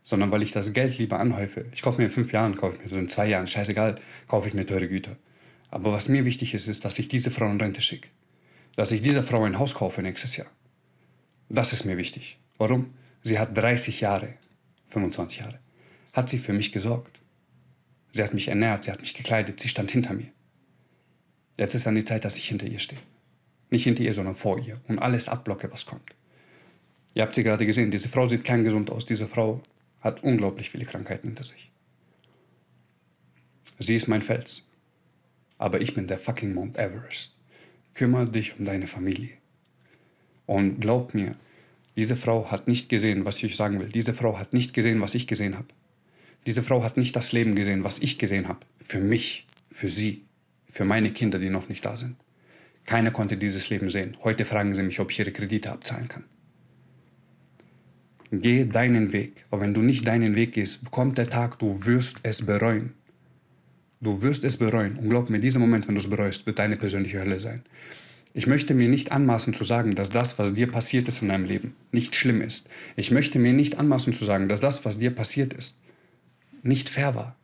sondern weil ich das Geld lieber anhäufe. Ich kaufe mir in fünf Jahren, kaufe ich mir, in zwei Jahren, scheißegal, kaufe ich mir teure Güter. Aber was mir wichtig ist, ist, dass ich diese Frau in Rente schicke. Dass ich dieser Frau ein Haus kaufe nächstes Jahr. Das ist mir wichtig. Warum? Sie hat 30 Jahre, 25 Jahre, hat sie für mich gesorgt. Sie hat mich ernährt, sie hat mich gekleidet, sie stand hinter mir. Jetzt ist an die Zeit, dass ich hinter ihr stehe. Nicht hinter ihr, sondern vor ihr und alles abblocke, was kommt. Ihr habt sie gerade gesehen, diese Frau sieht kerngesund aus. Diese Frau hat unglaublich viele Krankheiten hinter sich. Sie ist mein Fels. Aber ich bin der fucking Mount Everest. Kümmere dich um deine Familie. Und glaub mir, diese Frau hat nicht gesehen, was ich euch sagen will. Diese Frau hat nicht gesehen, was ich gesehen habe. Diese Frau hat nicht das Leben gesehen, was ich gesehen habe. Für mich, für sie, für meine Kinder, die noch nicht da sind. Keiner konnte dieses Leben sehen. Heute fragen sie mich, ob ich ihre Kredite abzahlen kann. Geh deinen Weg. Aber wenn du nicht deinen Weg gehst, kommt der Tag, du wirst es bereuen. Du wirst es bereuen. Und glaub mir, dieser Moment, wenn du es bereust, wird deine persönliche Hölle sein. Ich möchte mir nicht anmaßen zu sagen, dass das, was dir passiert ist in deinem Leben, nicht schlimm ist. Ich möchte mir nicht anmaßen zu sagen, dass das, was dir passiert ist, nicht fair war.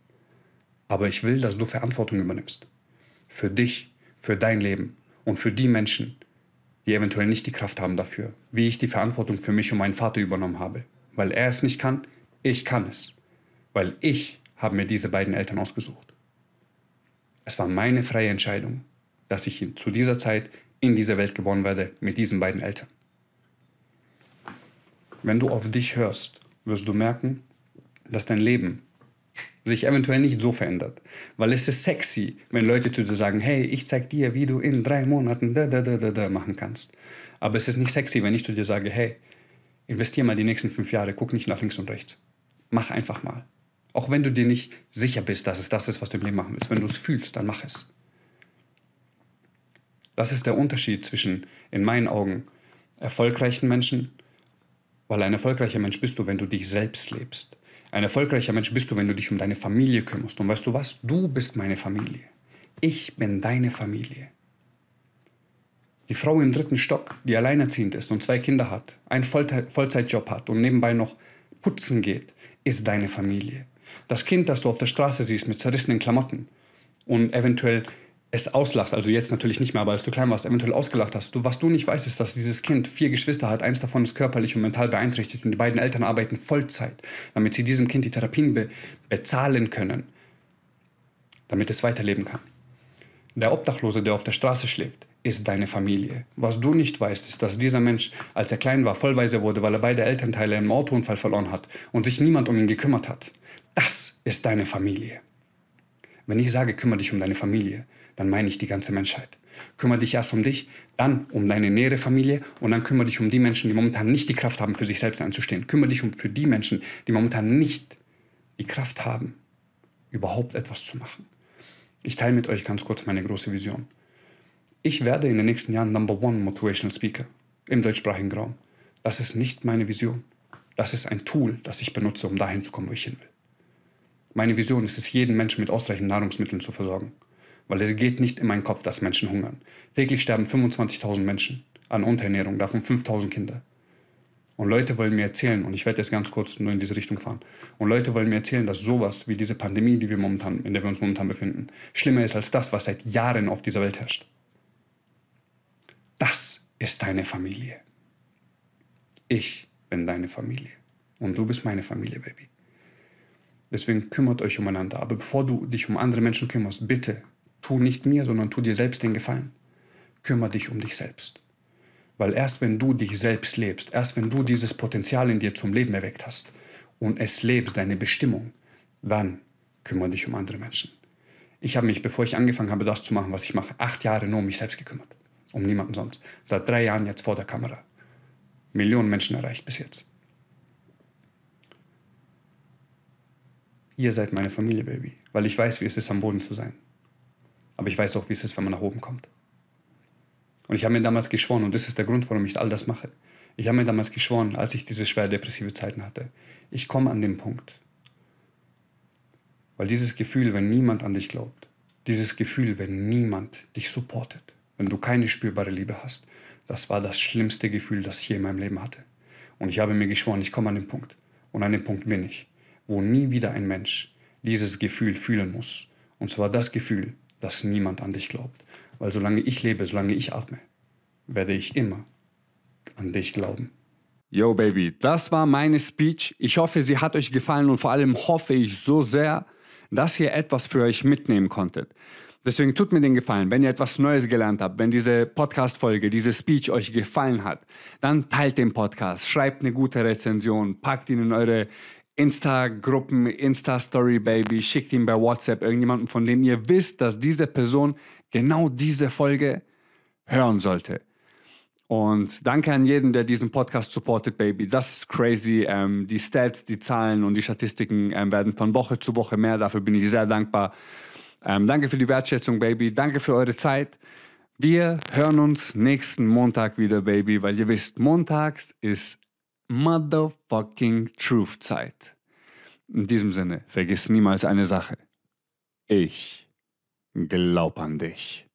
Aber ich will, dass du Verantwortung übernimmst. Für dich, für dein Leben und für die Menschen, die eventuell nicht die Kraft haben dafür, wie ich die Verantwortung für mich und meinen Vater übernommen habe. Weil er es nicht kann, ich kann es. Weil ich habe mir diese beiden Eltern ausgesucht. Es war meine freie Entscheidung, dass ich zu dieser Zeit in dieser Welt geboren werde mit diesen beiden Eltern. Wenn du auf dich hörst, wirst du merken, dass dein Leben sich eventuell nicht so verändert. Weil es ist sexy, wenn Leute zu dir sagen, hey, ich zeig dir, wie du in drei Monaten da, da, da, da, da machen kannst. Aber es ist nicht sexy, wenn ich zu dir sage, hey, investier mal die nächsten fünf Jahre, guck nicht nach links und rechts. Mach einfach mal. Auch wenn du dir nicht sicher bist, dass es das ist, was du im Leben machen willst. Wenn du es fühlst, dann mach es. Das ist der Unterschied zwischen, in meinen Augen, erfolgreichen Menschen, weil ein erfolgreicher Mensch bist du, wenn du dich selbst lebst. Ein erfolgreicher Mensch bist du, wenn du dich um deine Familie kümmerst. Und weißt du was? Du bist meine Familie. Ich bin deine Familie. Die Frau im dritten Stock, die alleinerziehend ist und zwei Kinder hat, einen Vollzeitjob hat und nebenbei noch putzen geht, ist deine Familie. Das Kind, das du auf der Straße siehst mit zerrissenen Klamotten und eventuell es auslachst, also jetzt natürlich nicht mehr, aber als du klein warst, eventuell ausgelacht hast. Du, was du nicht weißt, ist, dass dieses Kind vier Geschwister hat, eins davon ist körperlich und mental beeinträchtigt und die beiden Eltern arbeiten Vollzeit, damit sie diesem Kind die Therapien be bezahlen können, damit es weiterleben kann. Der Obdachlose, der auf der Straße schläft, ist deine Familie. Was du nicht weißt, ist, dass dieser Mensch, als er klein war, vollweise wurde, weil er beide Elternteile im Autounfall verloren hat und sich niemand um ihn gekümmert hat. Das ist deine Familie. Wenn ich sage, kümmere dich um deine Familie, dann meine ich die ganze Menschheit. Kümmere dich erst um dich, dann um deine nähere Familie und dann kümmere dich um die Menschen, die momentan nicht die Kraft haben, für sich selbst einzustehen. Kümmere dich um für die Menschen, die momentan nicht die Kraft haben, überhaupt etwas zu machen. Ich teile mit euch ganz kurz meine große Vision. Ich werde in den nächsten Jahren Number One Motivational Speaker im deutschsprachigen Raum. Das ist nicht meine Vision. Das ist ein Tool, das ich benutze, um dahin zu kommen, wo ich hin will. Meine Vision ist es, jeden Menschen mit ausreichend Nahrungsmitteln zu versorgen weil es geht nicht in meinen Kopf, dass Menschen hungern. Täglich sterben 25.000 Menschen an Unterernährung, davon 5.000 Kinder. Und Leute wollen mir erzählen, und ich werde jetzt ganz kurz nur in diese Richtung fahren, und Leute wollen mir erzählen, dass sowas wie diese Pandemie, die wir momentan, in der wir uns momentan befinden, schlimmer ist als das, was seit Jahren auf dieser Welt herrscht. Das ist deine Familie. Ich bin deine Familie. Und du bist meine Familie, Baby. Deswegen kümmert euch umeinander. Aber bevor du dich um andere Menschen kümmerst, bitte Tu nicht mir, sondern tu dir selbst den Gefallen. Kümmer dich um dich selbst. Weil erst wenn du dich selbst lebst, erst wenn du dieses Potenzial in dir zum Leben erweckt hast und es lebst, deine Bestimmung, dann kümmere dich um andere Menschen. Ich habe mich, bevor ich angefangen habe, das zu machen, was ich mache, acht Jahre nur um mich selbst gekümmert. Um niemanden sonst. Seit drei Jahren jetzt vor der Kamera. Millionen Menschen erreicht bis jetzt. Ihr seid meine Familie, Baby. Weil ich weiß, wie es ist, am Boden zu sein. Aber ich weiß auch, wie es ist, wenn man nach oben kommt. Und ich habe mir damals geschworen, und das ist der Grund, warum ich all das mache. Ich habe mir damals geschworen, als ich diese schwer depressive Zeiten hatte, ich komme an den Punkt. Weil dieses Gefühl, wenn niemand an dich glaubt, dieses Gefühl, wenn niemand dich supportet, wenn du keine spürbare Liebe hast, das war das schlimmste Gefühl, das ich je in meinem Leben hatte. Und ich habe mir geschworen, ich komme an den Punkt. Und an dem Punkt bin ich, wo nie wieder ein Mensch dieses Gefühl fühlen muss. Und zwar das Gefühl, dass niemand an dich glaubt. Weil solange ich lebe, solange ich atme, werde ich immer an dich glauben. Yo, Baby, das war meine Speech. Ich hoffe, sie hat euch gefallen und vor allem hoffe ich so sehr, dass ihr etwas für euch mitnehmen konntet. Deswegen tut mir den Gefallen, wenn ihr etwas Neues gelernt habt, wenn diese Podcast-Folge, diese Speech euch gefallen hat, dann teilt den Podcast, schreibt eine gute Rezension, packt ihn in eure Insta-Gruppen, Insta-Story-Baby, schickt ihm bei WhatsApp irgendjemanden, von dem ihr wisst, dass diese Person genau diese Folge hören sollte. Und danke an jeden, der diesen Podcast supportet, Baby. Das ist crazy. Ähm, die Stats, die Zahlen und die Statistiken ähm, werden von Woche zu Woche mehr. Dafür bin ich sehr dankbar. Ähm, danke für die Wertschätzung, Baby. Danke für eure Zeit. Wir hören uns nächsten Montag wieder, Baby, weil ihr wisst, montags ist motherfucking Truth Zeit. In diesem Sinne, vergiss niemals eine Sache. Ich glaub an dich.